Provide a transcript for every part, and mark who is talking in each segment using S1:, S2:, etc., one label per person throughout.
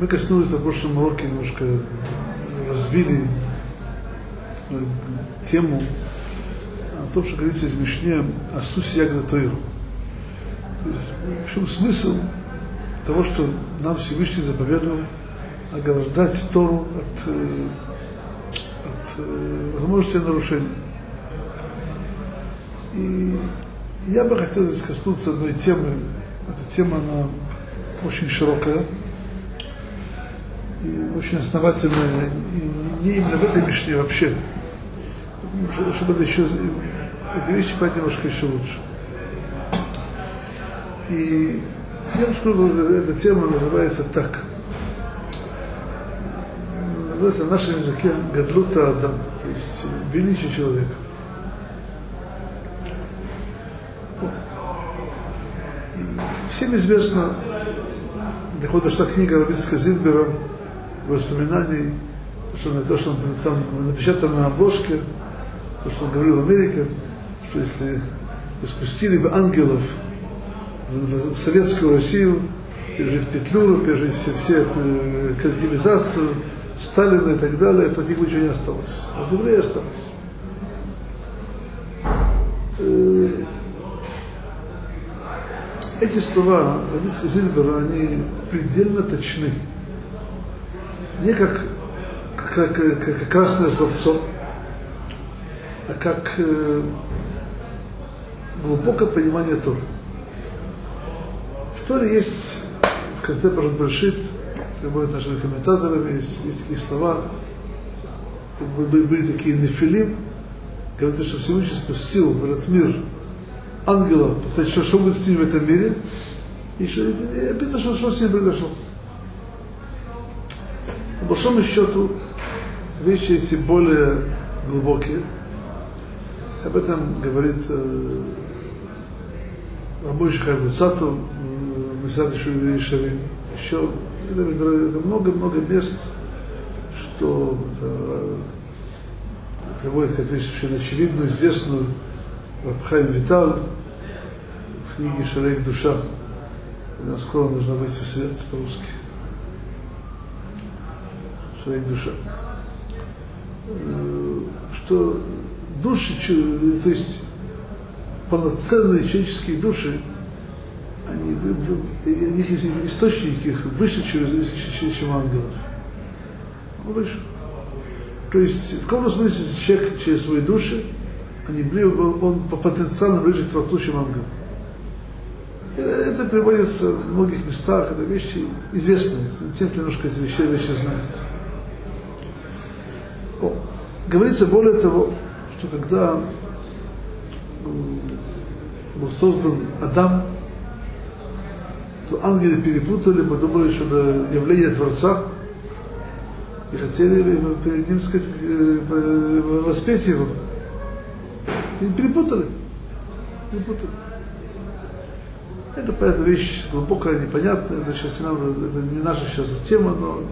S1: мы коснулись на прошлом уроке, немножко развили э, тему о том, что говорится из Мишне о Сусе Ягна Тойру. В чем смысл того, что нам Всевышний заповедовал ограждать Тору от, э, от э, возможности нарушений. И я бы хотел здесь коснуться одной темы. Эта тема, она очень широкая очень основательная, и не именно в этой мишне вообще. Чтобы это еще, эти вещи понять немножко еще лучше. И я бы сказал, эта тема называется так. Называется в нашем языке Гадлута Адам, то есть величие человека. Всем известно, так дошла книга Рабицка Зильбера воспоминаний, то, что, то, что он там напечатано на обложке, то, что он говорил в Америке, что если спустили бы ангелов в, в советскую Россию, пережить Петлюру, пережить все, все э, коллективизацию, Сталина и так далее, от них ничего не осталось. От евреев осталось. Э, эти слова Равицкого Зильбера, они предельно точны. Не как, как, как, как красное словцо, а как э, глубокое понимание Торы. В Торе есть в конце Парадбрашит, приводят нашими комментаторами, есть, есть такие слова, были такие нефилим, говорится, что Всевышний спустил в этот мир ангела, посмотреть, что, что будет с ним в этом мире, и что, это, что, что с ним произошло. По большому счету, вещи эти более глубокие. Об этом говорит э, рабочий Хайбуцату, Месат еще Шарим. Еще это, много-много мест, что это, приводит как вещь совершенно очевидную, известную Рабхайм Витал в книге Шарейк Душа. Она скоро должна выйти в свет по-русски. Шарейк Душа. Что души, то есть полноценные человеческие души, они, у них есть источники их выше, чем, чем ангелов. Выше. То есть, в каком смысле человек через свои души, они были, он по потенциалу ближе к Творцу, чем ангел. Это приводится в многих местах, это вещи известные, тем, кто немножко эти вещи, вещи знает. О, говорится более того, что когда был создан Адам, то ангелы перепутали, подумали, что это явление Творца, и хотели перед ним сказать, воспеть его. И перепутали. Перепутали. Это, это вещь глубокая, непонятная, это, сейчас не, надо, это не наша сейчас тема, но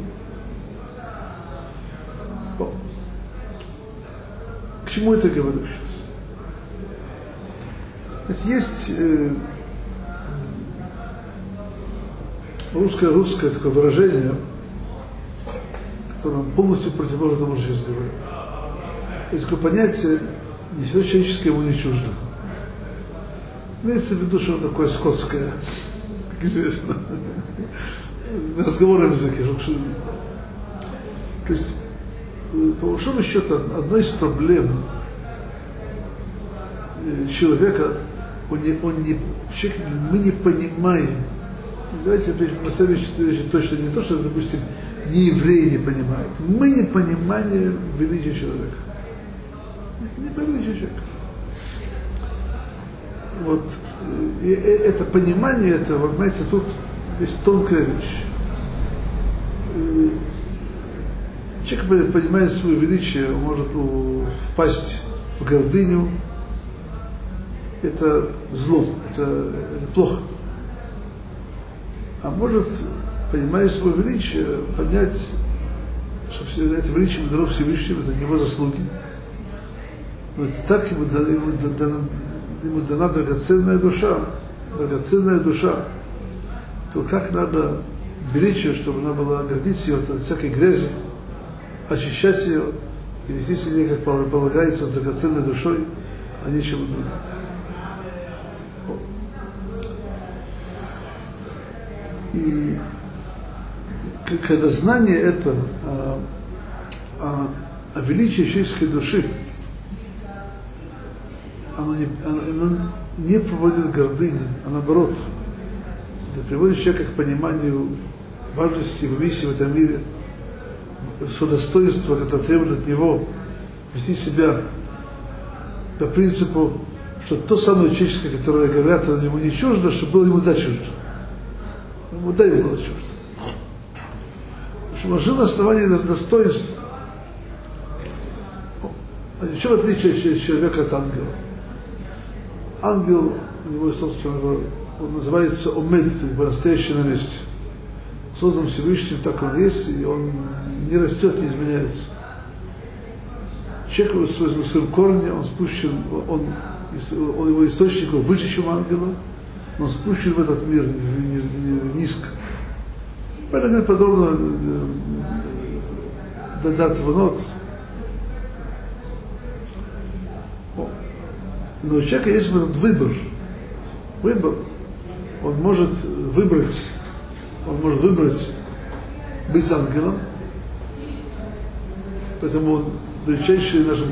S1: к чему это говорю? Это есть э, русское русское такое выражение, которое полностью противоположно тому, что сейчас говорю. Есть такое понятие, не все человеческое ему не чуждо. Имеется в виду, что такое скотское, как известно. На разговорном языке. То есть, по большому счету, одной из проблем человека, он не, он не, человек, мы не понимаем, давайте сами вещи точно не то, что, допустим, не евреи не понимают. Мы не понимаем величия человека. Не, не понимаем человека вот и это понимание этого, понимаете, тут есть тонкая вещь. Человек понимает свое величие, он может впасть в гордыню. Это зло, это, это плохо. А может, понимая свое величие, понять, что все это величие дано Всевышнего, это его заслуги. Но это так ему, ему дано, ему дана драгоценная душа, драгоценная душа, то как надо беречь ее, чтобы она была, гордить ее от всякой грязи, очищать ее и вести себя, как полагается, с драгоценной душой, а не чем другим. И когда знание это а, а, о величии человеческой души, оно не, оно не проводит гордыни, а наоборот, это приводит человека к пониманию важности миссии в этом мире, свое достоинство, которое требует от него вести себя по принципу, что то самое человеческое, которое говорят, оно ему не чуждо, чтобы было ему да чуждо. Ему да ему было чуждо. Чтобы он жил на основании достоинства. В чем отличие человека от ангела? Ангел, у него, собственно, он называется омед, настоящий на месте. Создан Всевышним, так он есть, и он не растет, не изменяется. Человек в своем, корне, он спущен, он, он его источник выше, чем ангела, он спущен в этот мир низко. Поэтому подробно дадат внот. Но у человека есть этот выбор. Выбор. Он может выбрать, он может выбрать быть ангелом, поэтому он величайшие наши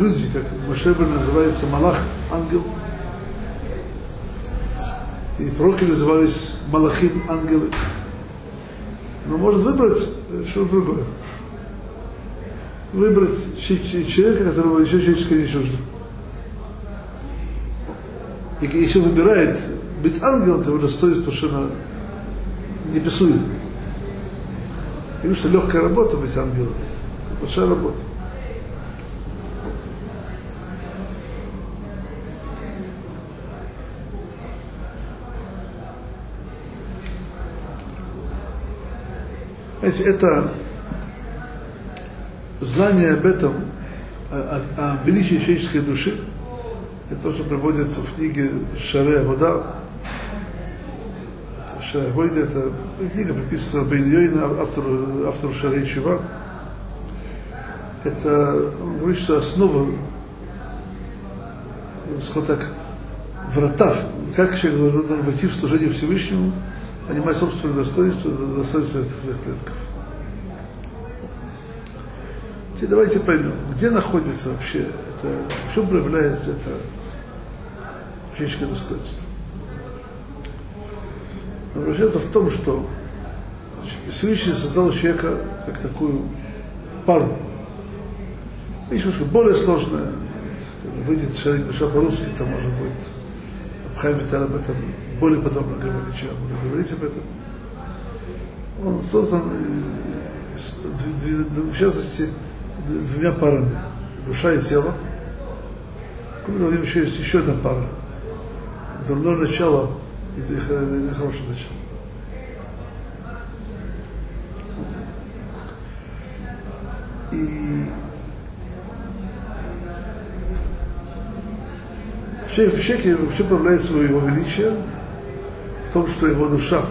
S1: люди, как Машебер называется Малах, ангел. И пророки назывались Малахим, ангелы. Но может выбрать что-то другое. Выбрать человека, которого еще человеческое не чуждо. И если выбирает быть ангелом, то его достоинство совершенно неписуемо. Потому что легкая работа быть ангелом. Большая работа. Знаете, это знание об этом, о, о, о величии человеческой души, это то, что приводится в книге Шаре Вода. Шаре Вода, это книга, приписана Бен автору, автору Шаре Чува это, говорит, что основа, скажем так, врата, как человек должен войти в служение Всевышнему, понимать собственное достоинство, достоинство своих предков. Теперь давайте поймем, где находится вообще это, в чем проявляется это человеческое достоинство. Обращается в том, что Всевышний создал человека как такую пару, немножко более сложное. Выйдет человек душа по-русски, то может быть Абхайм Виталь об этом более подробно говорить, чем буду говорить об этом. Он создан, в частности, двумя парами. Душа и тело. Кроме того, еще есть еще одна пара. Дурное начало и хорошее начало. В человеке вообще проявляет свое его величие в том, что его душа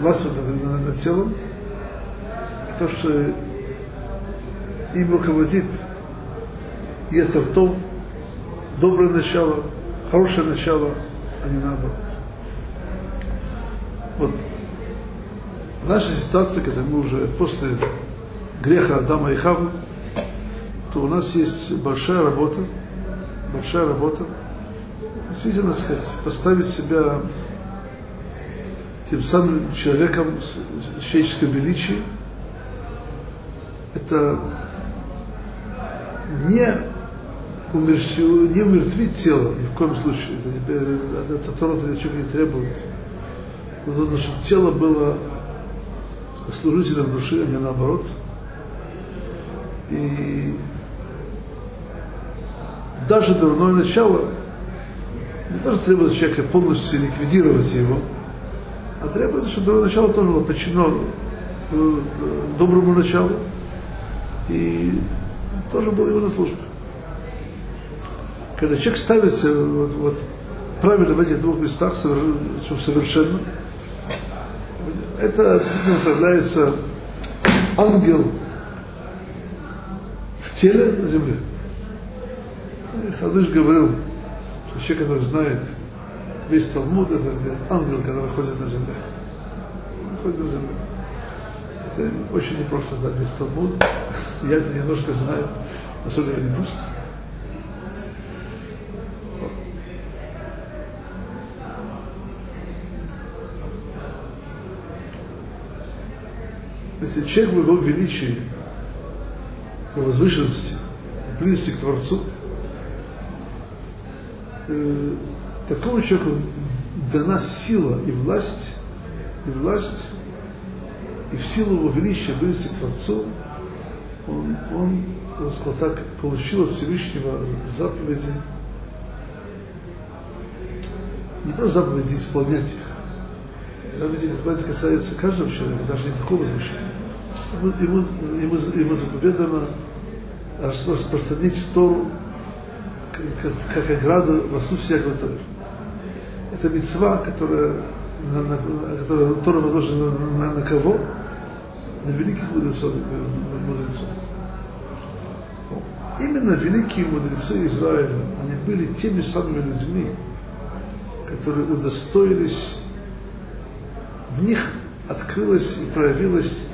S1: властвует над, над телом, и то, что им руководит Ецартов, доброе начало, хорошее начало, а не наоборот. Вот. В нашей ситуации, когда мы уже после греха Адама и Хавы, то у нас есть большая работа – большая работа. Действительно, сказать, поставить себя тем самым человеком с человеческим величием, это не, умерщ... не умертвить тело ни в коем случае. Это, это Тора для человека не требует. Но нужно, чтобы тело было служителем души, а не наоборот. И даже дурное начало не тоже требует человека полностью ликвидировать его, а требует, чтобы дурное начало тоже было подчинено э, доброму началу и тоже было его на службе. Когда человек ставится вот, вот правильно в этих двух местах совершенно, это действительно появляется ангел в теле на земле. Хадыш говорил, что человек, который знает весь Талмуд, это ангел, который ходит на земле. Ходит на земле. Это очень непросто знать весь Талмуд. Я это немножко знаю, особенно не просто. Если человек в его величии, в возвышенности, в близости к Творцу, э, такому человеку дана сила и власть, и власть, и в силу его величия, близости к Творцу, он, он так сказать так, получил от Всевышнего заповеди, не просто заповеди исполнять их. Заповеди, заповеди касаются каждого человека, даже не такого возвышения. Ему, ему, ему заповедано распространить Тору как, как ограду во всякого Торы. Это мецва, которая, на, на, которая Тора возложена на, на, на кого? На великих мудрецов. мудрецов. Именно великие мудрецы Израиля, они были теми самыми людьми, которые удостоились, в них открылось и проявилось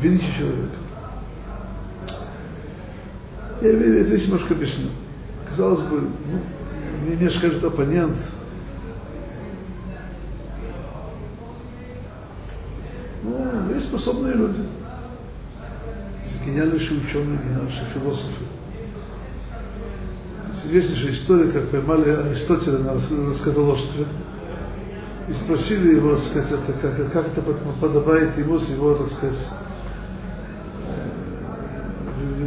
S1: величие человека. Я это немножко объясню. Казалось бы, ну, мне, мне скажет оппонент, ну, есть способные люди. Есть гениальнейшие ученые, гениальнейшие философы. Известнейшая история, как поймали Аристотеля на скотоложстве. И спросили его, так сказать, это, как, как это подобает ему с его, так сказать,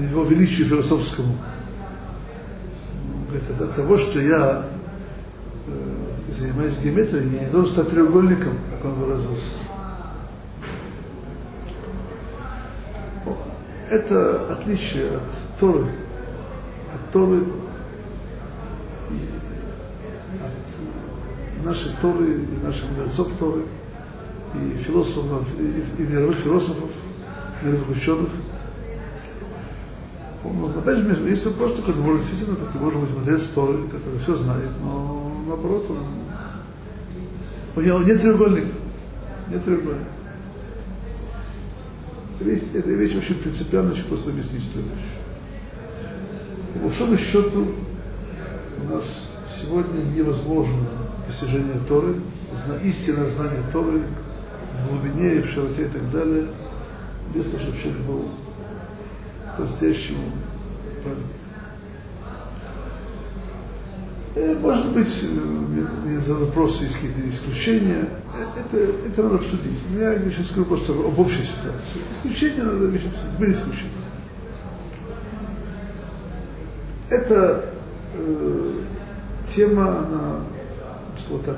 S1: его величию философскому. Говорит, от того, что я э, занимаюсь геометрией, я не должен стать треугольником, как он выразился. Это отличие от Торы, от Торы от нашей Торы и наших мудрецов Торы, и философов, и, и мировых философов, мировых ученых – ну, опять же, есть вопрос ну, может, действительно таки может быть мудрец Торы, который все знает, но наоборот, он, у него нет треугольника. Нет треугольника. Вещь, эта вещь очень принципиально, очень просто эту вещь. По большому счету, у нас сегодня невозможно постижение Торы, истинное знание Торы в глубине в широте и так далее, без того, чтобы человек был праведник. Э, может быть, мне за вопросы есть какие-то исключения. Э, это, это надо обсудить. Я сейчас скажу просто об общей ситуации. Исключения надо обсудить. Были исключения. Это э, тема, она, вот так,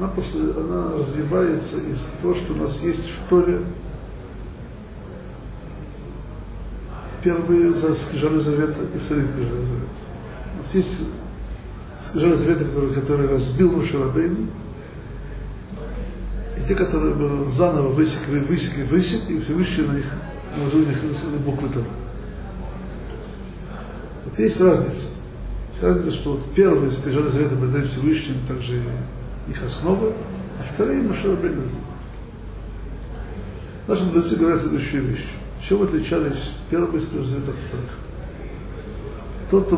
S1: она, после, она развивается из того, что у нас есть в Торе первые скрижали завета и вторые скрижали завета. У нас есть скрижали завета, который, который разбил Мушарабейн, и те, которые заново высекли, высекли, высекли, и Всевышний на них наложил на них буквы Тора. Вот есть разница. Есть разница, что вот первые скрижали завета предают Всевышним, также их основа, а вторые Машер Бейн Наши мудрецы говорят следующую вещь. Чем отличались первые скрижали от вторых? Тот,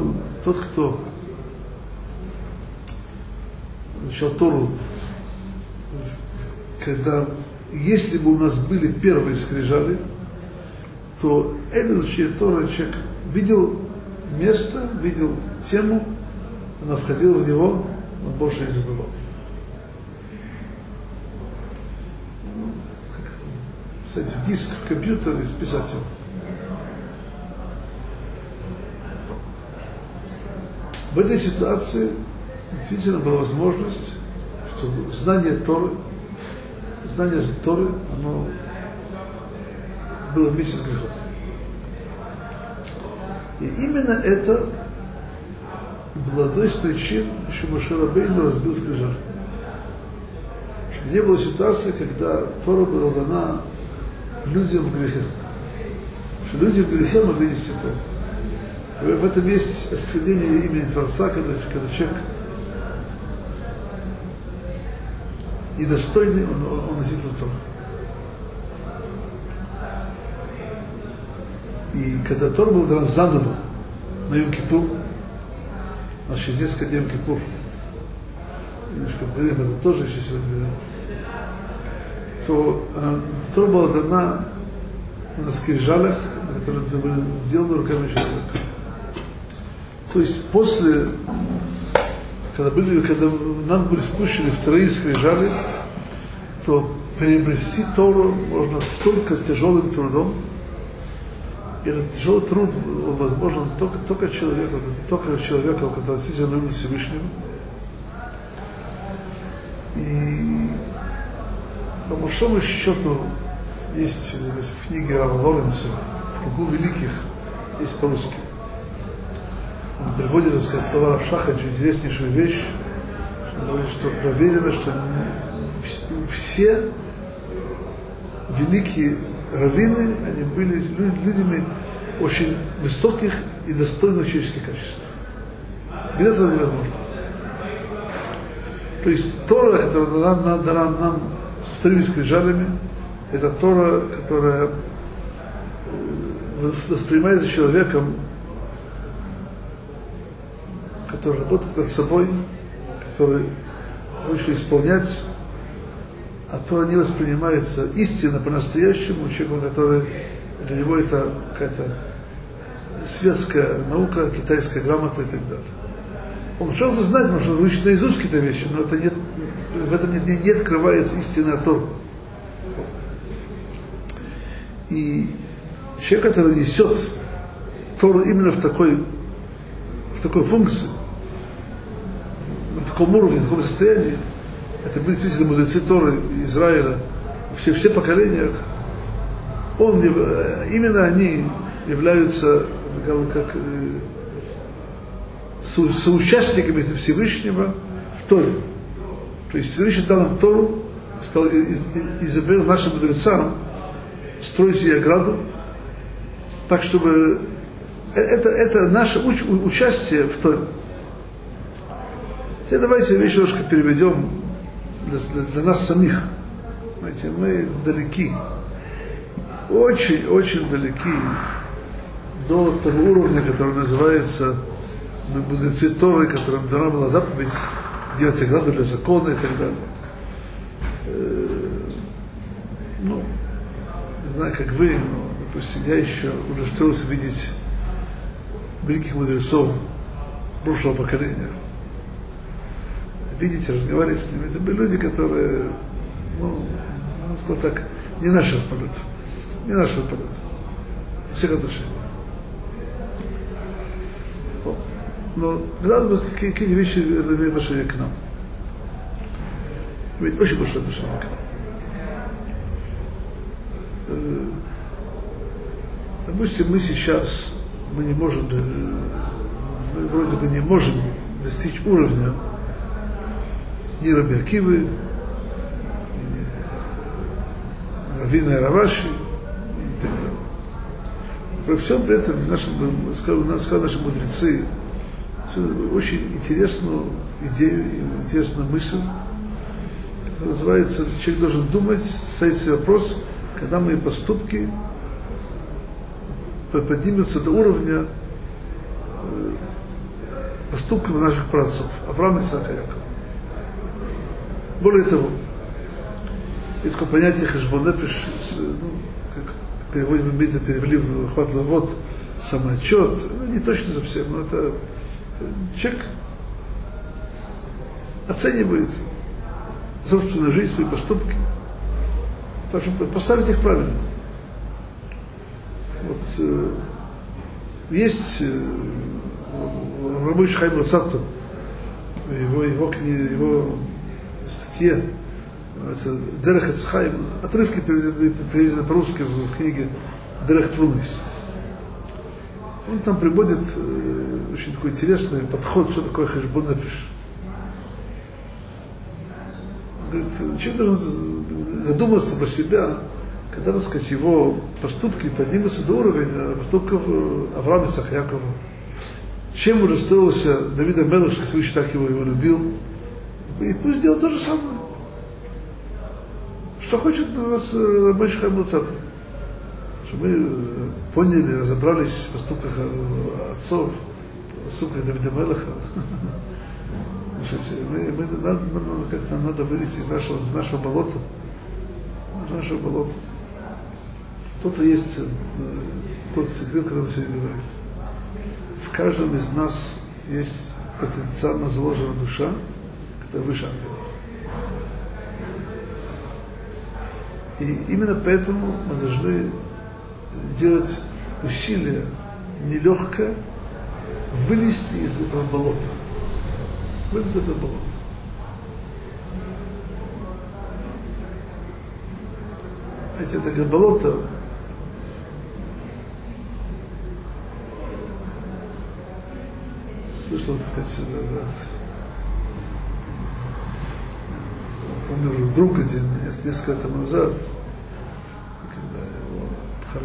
S1: тот, кто начал Тору, когда, если бы у нас были первые скрижали, то это изучение Тора человек видел место, видел тему, она входила в него, он больше не забывал. Кстати, в диск в компьютер и списать его. В этой ситуации действительно была возможность, чтобы знание Торы, знание Торы, оно было вместе с грехом. И именно это была одной из причин, почему Шарабейну разбил скрижаль. Чтобы не было ситуации, когда Тора была дана людям в грехе. Что люди в грехе могли нести Тору. В этом есть осквернение имени Творца, когда, когда человек недостойный, он, он, он носитель Торы. И когда Тор был дан заново на Йом-Кипур, нас через несколько дней Йом-Кипур, немножко поговорим об этом тоже еще сегодня, то э, Тор была дана на скрижалях, которые были сделаны руками человека. То есть после, когда, были, когда нам были спущены вторые скрижали, то приобрести Тору можно только тяжелым трудом, и этот тяжелый труд возможен только, только человеку, только человеку, который действительно любит Всевышнего. И по большому счету есть в книге Рава Лоренца в кругу великих, есть по-русски. Он приводит, так сказать, слова Равшаха, очень интереснейшую вещь, что говорит, что проверено, что все великие раввины, они были людьми очень высоких и достойных человеческих качеств. Без этого невозможно. То есть Тора, которая дана, дана нам с вторыми скрижалями, это Тора, которая э, воспринимается человеком, который работает над собой, который хочет исполнять а то не воспринимается истинно по-настоящему человеком, который для него это какая-то светская наука, китайская грамота и так далее. Он что-то знать, может выучить наизусть какие-то вещи, но это нет, в этом не, не открывается истинная Тор. И человек, который несет Тору именно в такой, в такой функции, на таком уровне, в таком состоянии, это были действительно мудрецы Торы Израиля, все, все поколениях, он, именно они являются как, как э, со, соучастниками Всевышнего в Торе. То есть Всевышний дал нам Тору, сказал, изобрел нашим мудрецам строить себе ограду, так чтобы э, это, это наше уч, участие в Торе. Теперь давайте вещь немножко переведем для, для нас самих. Знаете, мы далеки, очень-очень далеки до того уровня, который называется мы мудрецы Торы, которым дана была заповедь делать ограду для закона и так далее. Э, ну, не знаю, как вы, но, допустим, я еще удостоился видеть великих мудрецов прошлого поколения видеть, разговаривать с ними. Это были люди, которые, ну, вот так, не нашего полета. Не нашего полета. Всех отношений. Но когда какие-то вещи имеют отношение к нам. Имеет очень большое отношение к нам. Э, допустим, мы сейчас, мы не можем, э, мы вроде бы не можем достичь уровня, ни Раби Акивы, Равина Раваши и так далее. При всем при этом наши, сказали, наши мудрецы очень интересную идею, интересную мысль, которая называется, человек должен думать, ставить себе вопрос, когда мои поступки поднимутся до уровня э, поступков наших праотцов, Авраама и Якова. Более того, есть такое понятие хешбонепиш, ну, как переводим это перевели в хват вот самоотчет, ну, не точно совсем, но это человек оценивается собственную жизнь, свои поступки, так что поставить их правильно. Вот, э, есть э, рабочий Хайм Лацату, его, его, его статье, Дерех Эцхайм, отрывки переведены по-русски в книге Дерех Твунис. Он там приводит э, очень такой интересный подход, что такое хэшбон напиш. Говорит, человек должен задуматься про себя, когда, так сказать, его поступки поднимутся до уровня поступков э, Авраама Сахякова. Чем удостоился Давида Мелыш, что Всевышний так его, его любил. И пусть делает то же самое. Что хочет на нас Рабочий Хамуцат. Чтобы мы э, поняли, разобрались в поступках э, отцов, в поступках Давида Мелаха. Мы, мы, нам, нам как-то надо вылезти из нашего, из нашего болота. Из нашего болота. Кто-то есть э, тот секрет, который сегодня говорит. В каждом из нас есть потенциально заложена душа, которая выше ангелов. И именно поэтому мы должны делать усилия нелегкое вылезти из этого болота. Вылезти из этого болота. Знаете, это болото, слышал, так сказать, умер друг один несколько лет тому назад,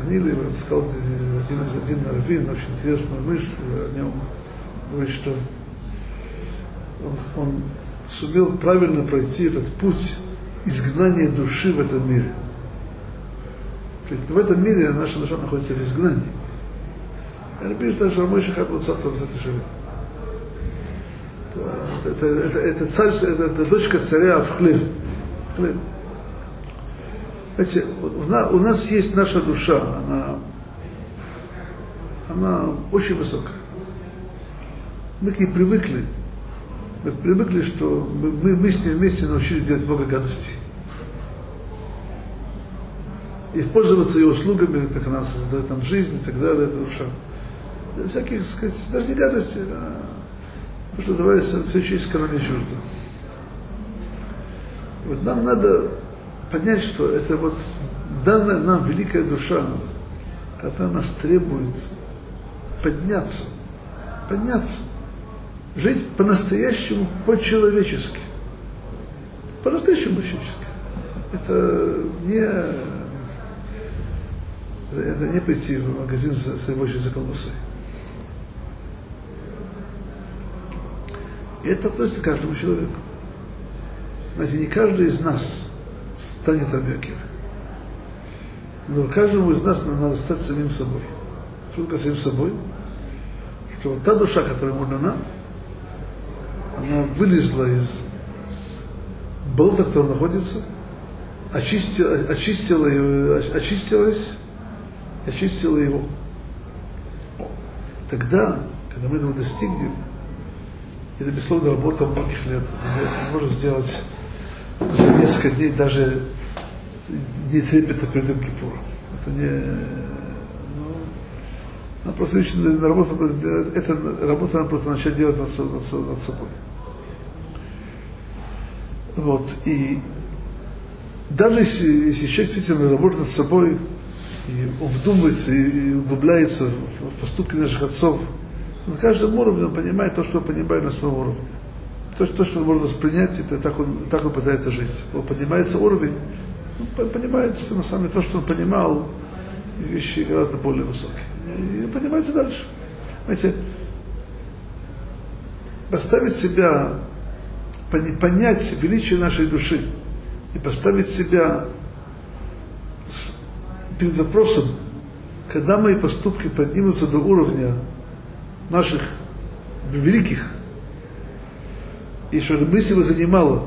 S1: похоронили, я сказал один из один раввин, очень интересную мысль о нем, говорит, что он, он сумел правильно пройти этот путь изгнания души в этом мире. В этом мире наша душа находится в изгнании. Это это, это, это, царь, это, это дочка царя в хлеб. хлеб. Знаете, у нас есть наша душа, она, она очень высокая. Мы к ней привыкли. Мы привыкли, что мы, мы с ней вместе научились делать много гадостей. И пользоваться ее услугами, так она создает нам жизнь и так далее, это душа. Всяких, сказать, даже не гадости, а то, что называется, все нам не чуждо. Вот нам надо понять, что это вот данная нам великая душа, она нас требует подняться, подняться, жить по-настоящему по-человечески. По-настоящему по-человечески. Это не это не пойти в магазин за, за, за колбасой. И это относится к каждому человеку. Знаете, не каждый из нас станет Рабиакива. Но каждому из нас надо стать самим собой. Что такое самим собой? Что та душа, которая ему дана, она вылезла из болота, в котором находится, очистила, очистила очистилась, очистила его. Тогда, когда мы этого достигнем, это, безусловно, работа многих лет. Это можно сделать за несколько дней, даже не трепета перед Йом Кипуром. Это не... Ну, надо просто на работу, это работа надо просто начать делать над, над, над собой. Вот, и даже если, если человек действительно работает над собой, и он вдумывается и углубляется в поступки наших отцов, на каждом уровне он понимает то, что он понимает на своем уровне. То, то что он может воспринять, это так он, так он пытается жить. Он поднимается уровень, он понимает, что на самом деле то, что он понимал, вещи гораздо более высокие. И поднимается дальше. Знаете, поставить себя, понять величие нашей души и поставить себя перед вопросом, когда мои поступки поднимутся до уровня наших великих, и что мысль его занимала,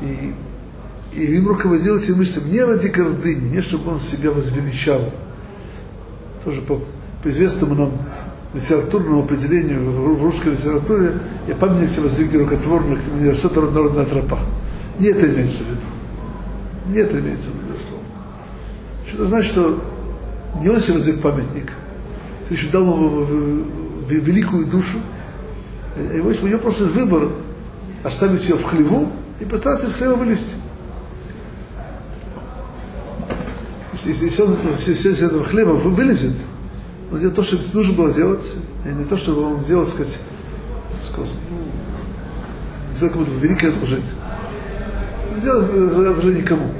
S1: и, и им руководил этим мыслям не ради гордыни, не чтобы он себя возвеличал. Тоже по, по известному нам литературному определению в, русской литературе я памятник себе воздвигли рукотворных университета народная тропа. Не это имеется в виду. Не это имеется в виду. Что это значит, что не он себе воздвиг памятник, еще дал ему великую душу. Вот у него просто выбор оставить ее в хлеву и постараться из хлева вылезти. Если, если он если из этого хлеба вылезет, Он сделал то, что нужно было делать, и не то, что нужно было делать, и не то, что он сделал, сказать, сказать ну, сделал кому-то великое одолжение. Не делал одолжение никому.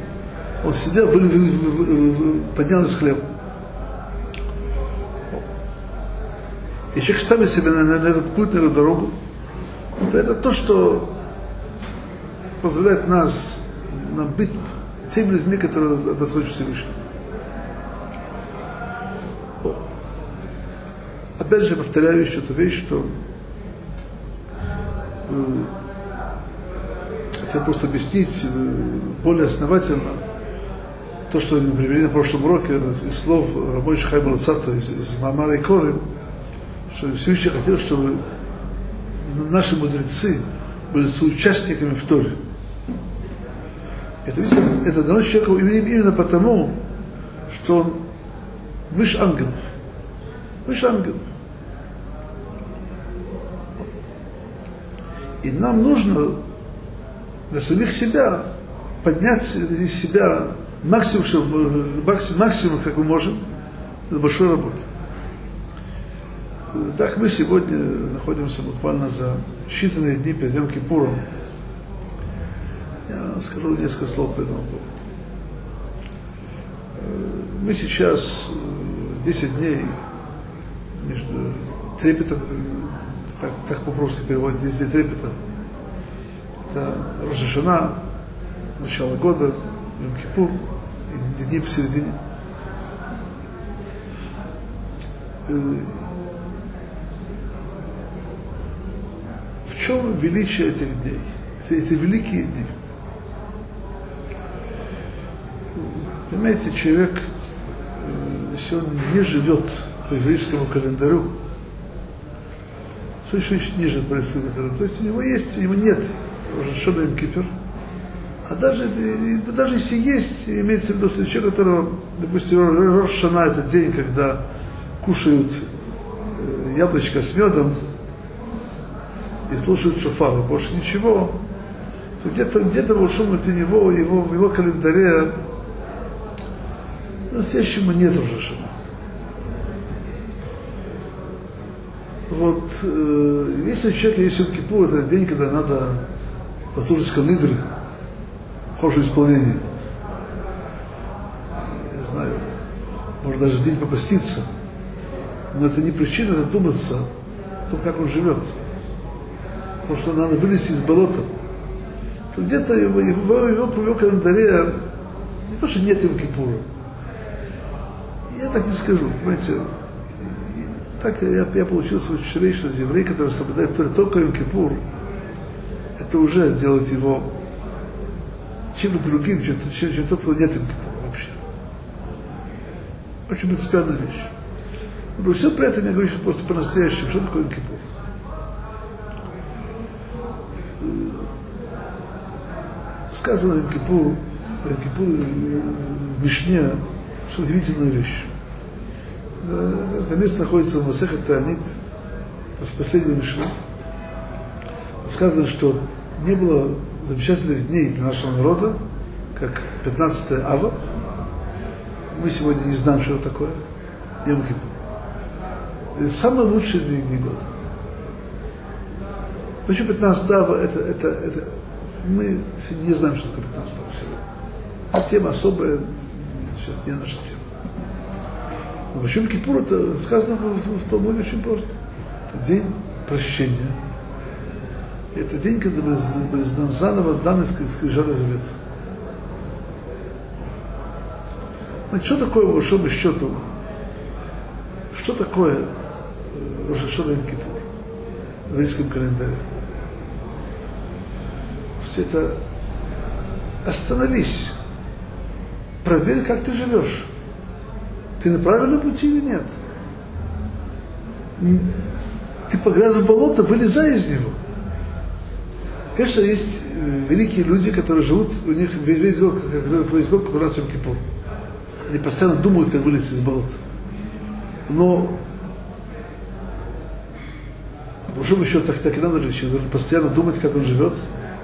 S1: Он себя вы, вы, вы, вы, поднял из хлеба. И человек ставит себя на, на, на этот путь, на эту дорогу, то это то, что позволяет нас, нам быть теми людьми, которые отходят Всевышнему. Опять же, повторяю еще эту вещь, что э, хотел просто объяснить э, более основательно то, что мы привели на прошлом уроке из слов рабочих Хайма Луцата из, из Мамара и Коры, что Всевышний хотел, чтобы наши мудрецы были соучастниками в Торе. Это, видите, это дано человеку именно, потому, что он выше ангелов. Выше ангелов. И нам нужно для самих себя поднять из себя максимум, максимум, максимум как мы можем, с большой работы. Так мы сегодня находимся буквально за считанные дни перед Йом Кипуром. Я скажу несколько слов по этому поводу. Мы сейчас 10 дней между трепетом, так, так по-русски переводят, 10 дней трепета. Это Рожешана, начало года, Йом Кипур, и дни посередине в чем величие этих дней? Это, это великие дни. Понимаете, человек, если он не живет по еврейскому календарю, по еврейскому календарю, то есть у него есть, у него нет уже Шона Кипер, а даже, даже если есть, имеется в виду, что человек, которого, допустим, Рошана это день, когда кушают яблочко с медом, и слушают шофар, больше ничего, то где-то где Большому для него, его, в его календаре настоящему нет уже шама. Вот э, если человек, если он кипу, это день, когда надо послушать калидры, в хорошем исполнении. Я знаю, может даже день попаститься. Но это не причина задуматься о том, как он живет потому что надо вылезти из болота. Где-то его, его, его, его календаре не то, что нет Йом Кипура. Я так не скажу, понимаете. Так я, я получил свое впечатление, что еврей, который соблюдает только Йом Кипур, это уже делает его чем-то другим, чем, чем, чем тот, кто нет Йом Кипура вообще. Очень принципиальная вещь. Но все при этом я говорю, что просто по-настоящему, что такое Кипур? сказано в Кипур, Кипур в Мишне, что удивительная вещь. Это место находится в Масехе Таанит, последней Мишне. Сказано, что не было замечательных дней для нашего народа, как 15 ава. Мы сегодня не знаем, что это такое. Йом самые лучшие дни, дни года. Почему 15 ава это, это, это мы не знаем, что такое 15 сегодня. Это тема особая, сейчас не наша тема. Но почему Кипур это сказано в, в, в Талмуде очень просто. День прощения. И это день, когда были, были заново даны скрижали завет. Значит, что такое, по большому счету, что такое Рошашона Кипур в еврейском календаре? это остановись, проверь, как ты живешь. Ты на правильном пути или нет? Ты погряз в болото, вылезай из него. Конечно, есть э, великие люди, которые живут, у них весь год, как, весь год, как у нас в Кипур. Они постоянно думают, как вылезти из болота. Но по большому счету так, так и надо жить. Человек должен постоянно думать, как он живет,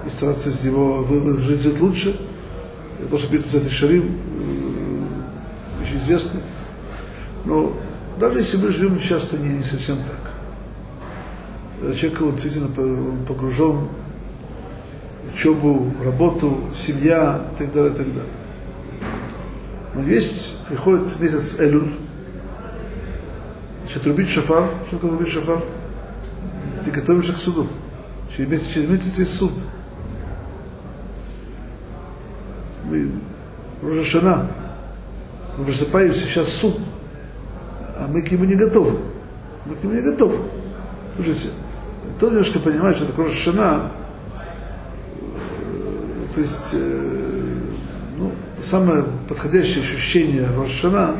S1: и стараться из него жить, лучше. То, что Писатель Шарим, очень известно. Но Даже если мы живем часто не, не совсем так. Когда человек вот, действительно погружен в учебу, работу, семья и так далее, и так далее. Но есть, приходит месяц Элюль, значит, рубить шафар. Что такое рубить шафар? Ты готовишься к суду. Через месяц, через месяц есть суд. Мы, Рожашана, мы просыпаемся, сейчас суд, а мы к нему не готовы. Мы к нему не готовы. Слушайте, кто немножко понимает, что такое Рожашана, то есть, э, ну, самое подходящее ощущение Рошана,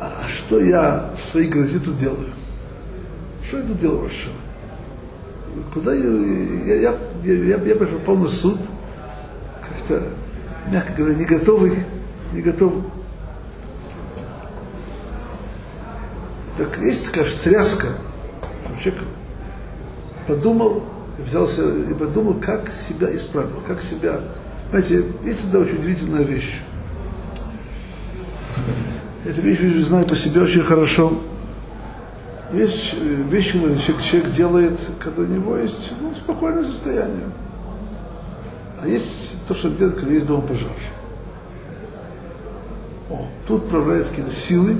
S1: а что я в своей грозе тут делаю? Что я тут делаю Рошана? Куда я, я, я, я, я, я попал на суд, как-то, мягко говоря, не готовый, не готов. Так есть такая встряска. Человек подумал, взялся и подумал, как себя исправить, как себя... Знаете, есть всегда очень удивительная вещь. Эту вещь, я знаю по себе очень хорошо. Есть вещи, которые человек, человек делает, когда у него есть ну, спокойное состояние. А есть то, что он делает, когда есть дома пожар. О, тут проявляются какие-то силы,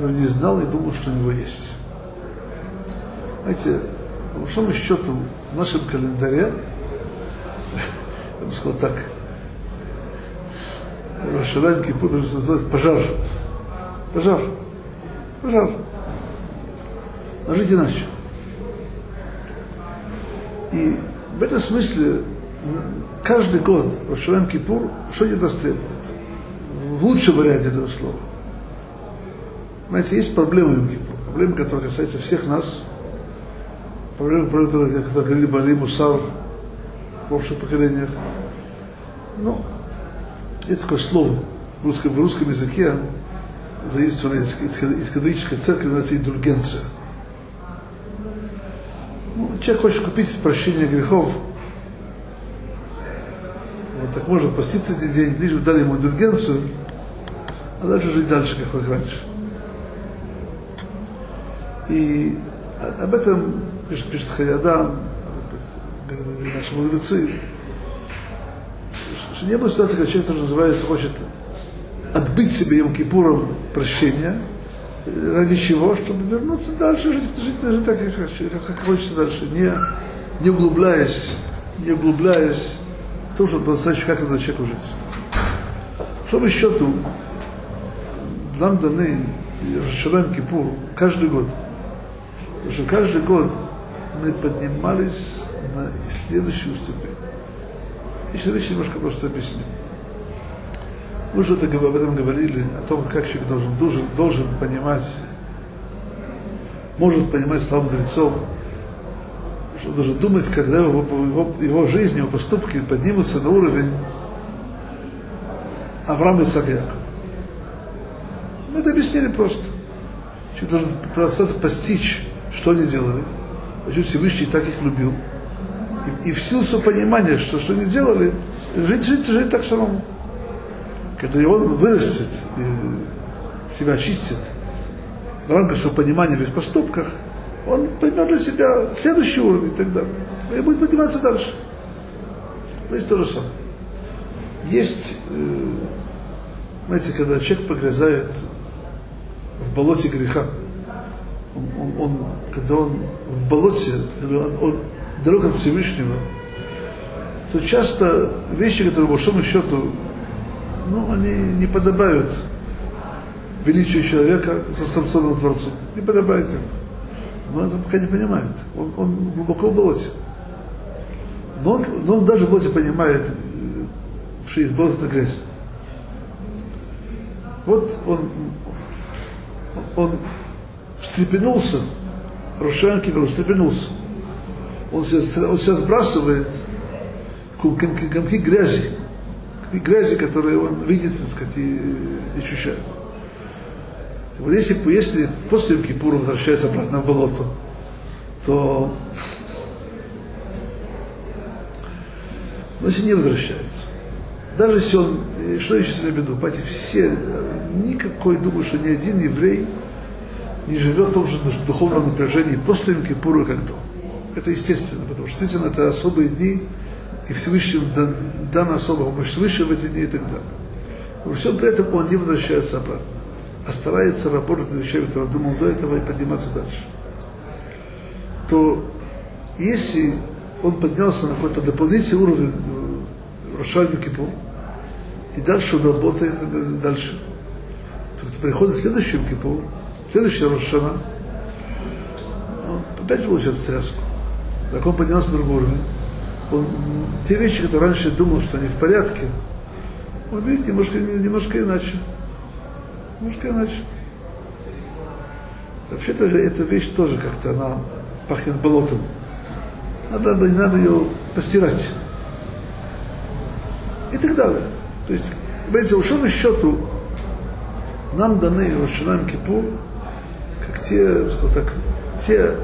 S1: которые не знал и думал, что у него есть. Знаете, по большому счету, в нашем календаре, я бы сказал так, Рошалайм Кипут называют пожар. Пожар. Пожар. Но жить иначе. И в этом смысле каждый год Рошалайм Кипур что не даст требует? В лучшем варианте этого слова. Знаете, есть проблемы в Кипур, проблемы, которые касаются всех нас – проблемы, про которые, говорили Бали Мусар в прошлых поколениях. Ну, есть такое слово в русском, в русском языке, заимствованное из, из, из католической церкви, называется индульгенция. Ну, человек хочет купить прощение грехов, вот так можно поститься эти день, лишь бы дали ему индульгенцию, а дальше жить дальше, как раньше. И об этом пишет, пишет Хаядам, наши мудрецы, что не было ситуации, когда человек тоже называется, хочет отбыть себе Йом Кипуром прощения, ради чего? Чтобы вернуться дальше, жить, жить, жить так, как, как хочется дальше, не, не углубляясь, не углубляясь в то, чтобы по-настоящему, как надо человеку жить. Что по счету, нам даны Шалам Кипур каждый год. Потому что каждый год мы поднимались на следующую ступень. Еще вещи немножко просто объясню. Мы уже об этом говорили, о том, как человек должен, должен, должен понимать, может понимать слова мудрецов, что он должен думать, когда его, его, его жизнь, его поступки поднимутся на уровень Авраама и Якова. Мы это объяснили просто. Человек должен постичь, что они делали, Почему Всевышний так их любил. И, и в силу своего понимания, что, что они делали, жить, жить, жить так самому. Когда он вырастет, и себя очистит, в рамках своего понимания в их поступках, он поймет для себя следующий уровень далее. И будет подниматься дальше. Здесь то же самое. Есть, э, знаете, когда человек погрязает в болоте греха, он, когда он в болоте, он, он далек от Всевышнего, то часто вещи, которые, по большому счету, ну, они не подобают величию человека со Самсоном Творцу. Не подобает ему. Но это пока не понимает. Он, он глубоко в болоте. Но он, но он даже в болоте понимает, что есть болото это грязь. Вот он, он встрепенулся, Рошан Кипр встрепенулся. Он себя, он себя сбрасывает комки, комки грязи, грязи, которые он видит, так сказать, и, и ощущает. Если, если после Кипура возвращается обратно в болото, то но если не возвращается, даже если он, что я сейчас имею в виду, понимаете, все никакой, думаю, что ни один еврей не живет в том же духовном напряжении после Кипура, как до. Это естественно, потому что действительно это особые дни, и Всевышний дан, дан особо помощь свыше в эти дни и так далее. Но всем при этом он не возвращается обратно, а старается работать над вещами, которые он думал до этого, и подниматься дальше. То если он поднялся на какой-то дополнительный уровень Рошаль Кипур, и дальше он работает дальше. То приходит в следующем Кипур, следующий Рошана, опять получает встряску. Так он поднялся на другой уровень. Он, те вещи, которые раньше думал, что они в порядке, он видит немножко, немножко иначе. Немножко иначе. Вообще-то эта вещь тоже как-то, она пахнет болотом. Надо, надо ее постирать. И так далее. То есть, понимаете, ушел счету, нам даны Рошанам Кипур, те, что так, те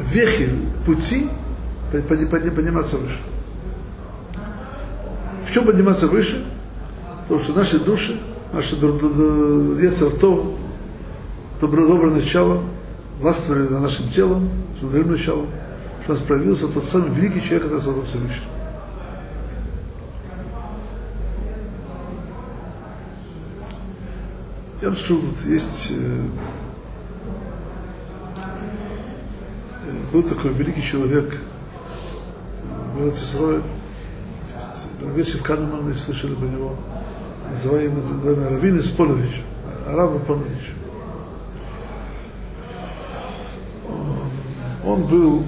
S1: вехи пути подниматься выше. В чем подниматься выше? Потому что наши души, наше то доброе, доброе начало, властвовали над нашим телом, своим началом, что у нас проявился тот самый великий человек, который создал Всевышний. Я скажу, тут есть... Э, э, был такой великий человек, город Исраиль, Равесив Канеман, слышали про него, называемый, называемый Равин Исполович, Араб Исполович. Он был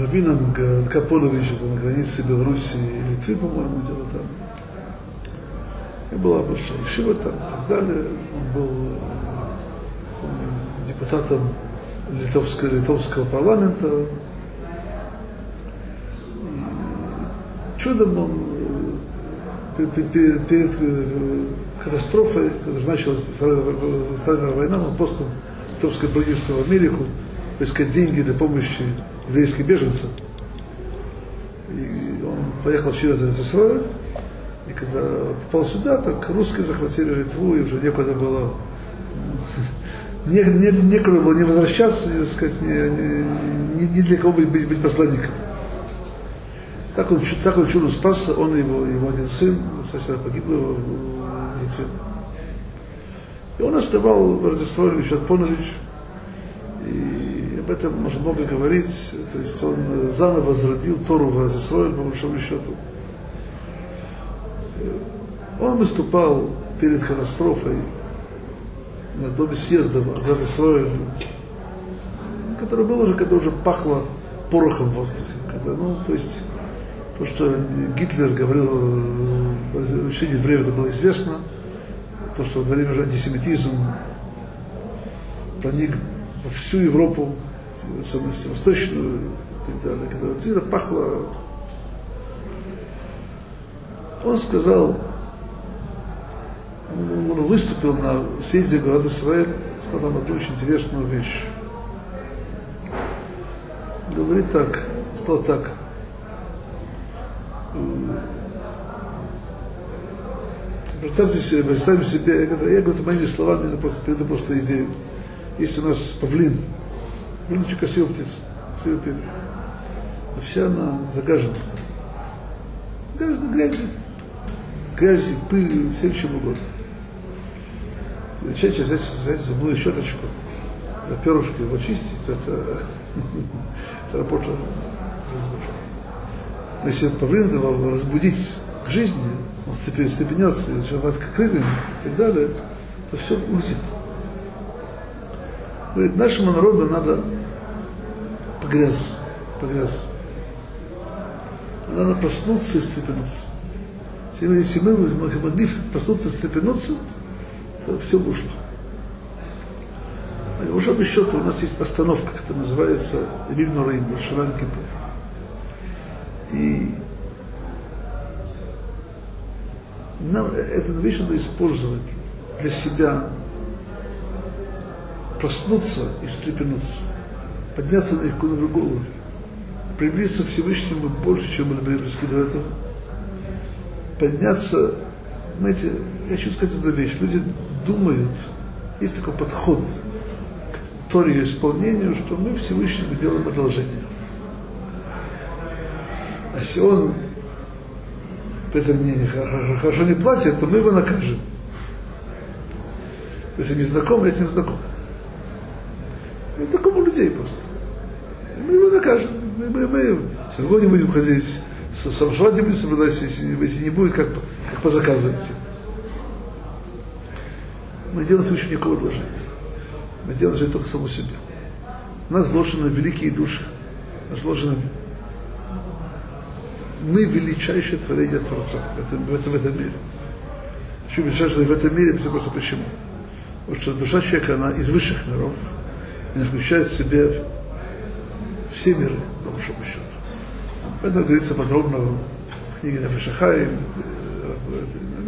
S1: раввином Каполович, это на границе Беларуси и Литвы, по-моему, где-то там. Была большая шива там и так далее. Он был э, депутатом литовского, литовского парламента. Чудом он э, перед э, катастрофой, когда началась Вторая мировая война, он просто литовское правительство в Америку искать деньги для помощи еврейским беженцам. И он поехал через Израиль, когда попал сюда, так русские захватили Литву, и уже некуда было не, не, некуда было не возвращаться, не, сказать, не, не, не для кого быть, быть, быть посланником. Так он, так он чудом спасся, он его, его один сын, кстати, погиб в Литве. И он оставал Рождество еще Понович, и об этом можно много говорить, то есть он заново возродил Тору в Израиль, по большому счету. Он выступал перед катастрофой на доме съезда в Израиль, который был уже, когда уже пахло порохом в воздухе. Когда, ну, то есть то, что Гитлер говорил в течение времени, это было известно, то, что во время же антисемитизм проник во всю Европу, в особенности восточную и так далее, когда это пахло. Он сказал, он выступил на съезде города Израиль, сказал там одну очень интересную вещь. Говорит так, сказал так. Представьте себе, представьте себе, я, говорю, я говорю моими словами, я просто передаю просто идею. Есть у нас павлин, павлин очень красивая птица, красивая певец. А вся она загажена. Загажена грязью. Грязью, пылью, всем чем угодно начать взять, взять зубную щеточку, перышко его чистить, это, это работа Но если павлин его разбудить к жизни, он степенется, начинает крыльями и так далее, то все улетит. Говорит, нашему народу надо погряз, погряз. Надо проснуться и встрепенуться. Если мы могли проснуться и встрепенуться, это все вышло. Уже по счету у нас есть остановка, это называется, Раим, Шуран Кипур. И нам эту вещь надо использовать для себя, проснуться и встрепенуться, подняться на их на другой уровень, приблизиться к Всевышнему больше, чем мы близки до этого, подняться Понимаете, я хочу сказать одну вещь. Люди думают, есть такой подход к Торе исполнению, что мы Всевышнему делаем одолжение. А если он при этом не, хорошо не платит, то мы его накажем. Если не знаком, я с ним знаком. Мы знакомы людей просто. Мы его накажем. Мы, мы, мы сегодня будем ходить, не будем соблюдать, если, если не будет, как, как по заказу идти. Мы делаем свыше никакого вложения. Мы делаем же только саму себе. У нас вложены великие души. У нас вложены мы величайшее творение Творца в этом, в этом, в этом мире. Почему величайшее в этом мире? Все просто почему? Потому что душа человека, она из высших миров, она включает в себе все миры, по большому счету. Это говорится подробно в книге Нафашахай.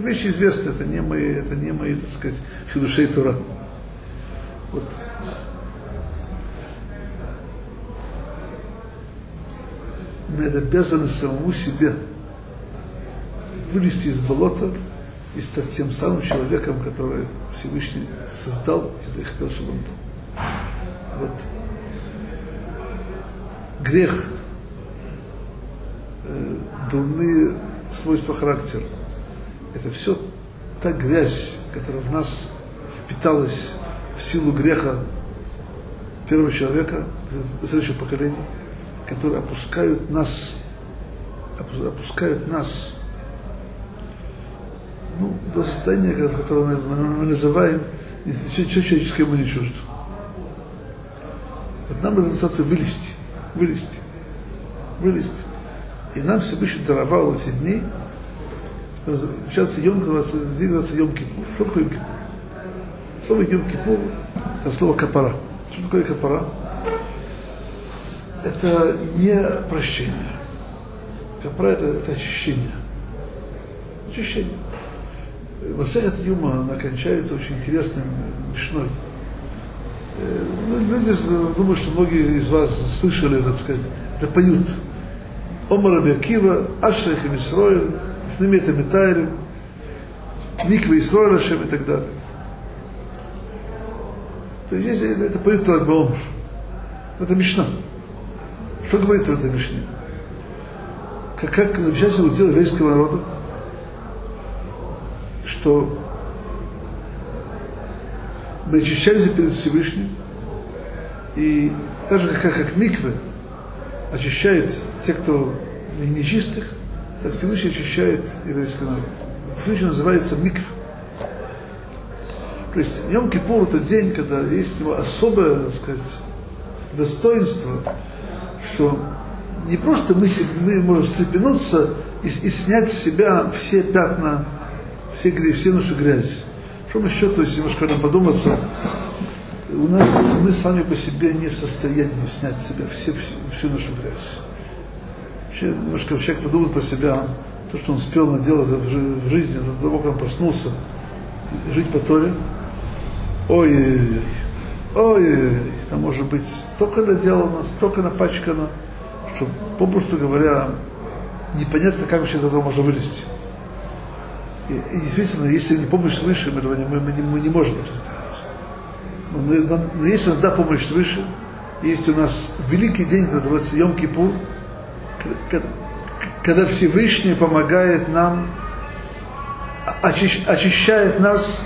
S1: Вещи известны, это не мои, это не мои, так сказать, хидушей Тура. Вот мы обязаны самому себе вылезти из болота и стать тем самым человеком, который Всевышний создал и хотел, чтобы он был. Вот грех, э, дурные свойства характера, это все та грязь, которая в нас впиталась в силу греха первого человека, следующего поколения – которые опускают нас, опускают нас ну, до состояния, которое мы, мы называем, все, все человеческое ему не чуждо. Вот нам надо достаточно вылезти, вылезти, вылезти. И нам Всевышний даровал эти дни, сейчас Йом двигаться Йом Кипур. Что такое Йом Кипур? Слово Йом Кипур – это слово капара. Что такое капара? это не прощение. Как правило, это очищение. Очищение. Масехат Юма, она кончается очень интересным мишной. Э, ну, люди думаю, что многие из вас слышали, так сказать, это поют. Омар Абиакива, Ашрах и Мисроэль, Фнемет и Метайрим, Миква Исроэль Ашем и так далее. То есть это, это поют Лагбаомр. Это Мишна. Что говорится в этой Мишне? Как, как замечательно удел еврейского народа, что мы очищаемся перед Всевышним, и так же, как, как миквы очищается те, кто нечистых, так Всевышний очищает еврейский народ. Всевышний называется микв. То есть Йом Кипур это день, когда есть его особое, так сказать, достоинство, что не просто мы, мы можем встрепенуться и, и снять с себя все пятна, все, все нашу грязь. Что мы счету, если немножко нам подуматься, у нас мы сами по себе не в состоянии снять с себя все, всю, всю нашу грязь. Вообще, немножко человек подумает про себя, то, что он успел наделать в жизни, до того, как он проснулся, жить по Торе, ой-ой-ой, ой, там может быть столько наделано, столько напачкано, что, попросту говоря, непонятно, как вообще из этого можно вылезти. И, и действительно, если не помощь свыше, мы, мы, мы, не, мы не можем это сделать. Но, но, но есть иногда помощь свыше, есть у нас великий день, который называется Йом-Кипур, когда Всевышний помогает нам, очищает нас,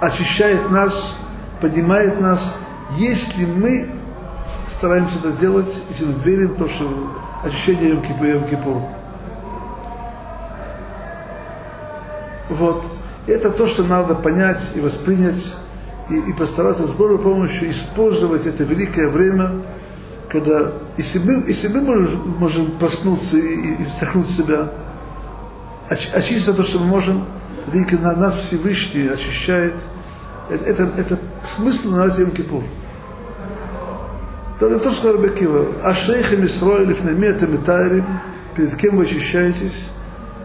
S1: очищает нас поднимает нас, если мы стараемся это делать, если мы верим в то, что очищение Йом Кипур. Вот. Это то, что надо понять и воспринять, и, и постараться с Божьей помощью использовать это великое время, когда, если мы, если мы можем, можем проснуться и, и встряхнуть себя, оч, очистить то, что мы можем, тогда нас Всевышний очищает – это, это, это смысл на Йом Кипур. Только то, что сказал Рабекива, Ашейхем Исроэль Лифнемета Метайрим, перед кем вы очищаетесь,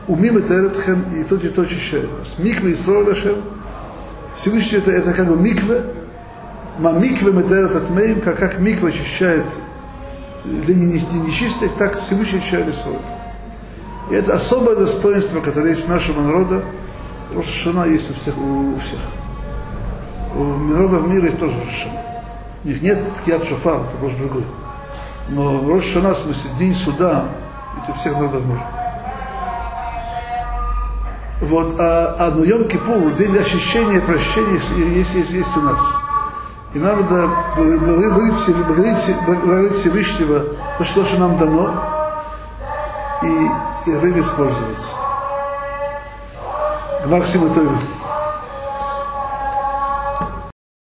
S1: умим Метайретхем, и тот и тот очищает вас. Микве Исроэль Ашем, Всевышний это, это как бы микве, ма микве Метайрет Атмеем, как, как микве очищает для нечистых, так Всевышний очищает Исроэль. И это особое достоинство, которое есть у нашего народа. Рошашана есть у всех. У всех. У народов мира есть тоже Рошашана. У них нет Ткият Шофар, это просто другой. Но Рошашана, в смысле, день суда, это у всех народов мира. Вот, а, а но Йом Кипур, день ощущения прощения есть, есть, есть у нас. И нам надо благодарить, Всевышнего за то, что нам дано, и, и им использовать. Максимум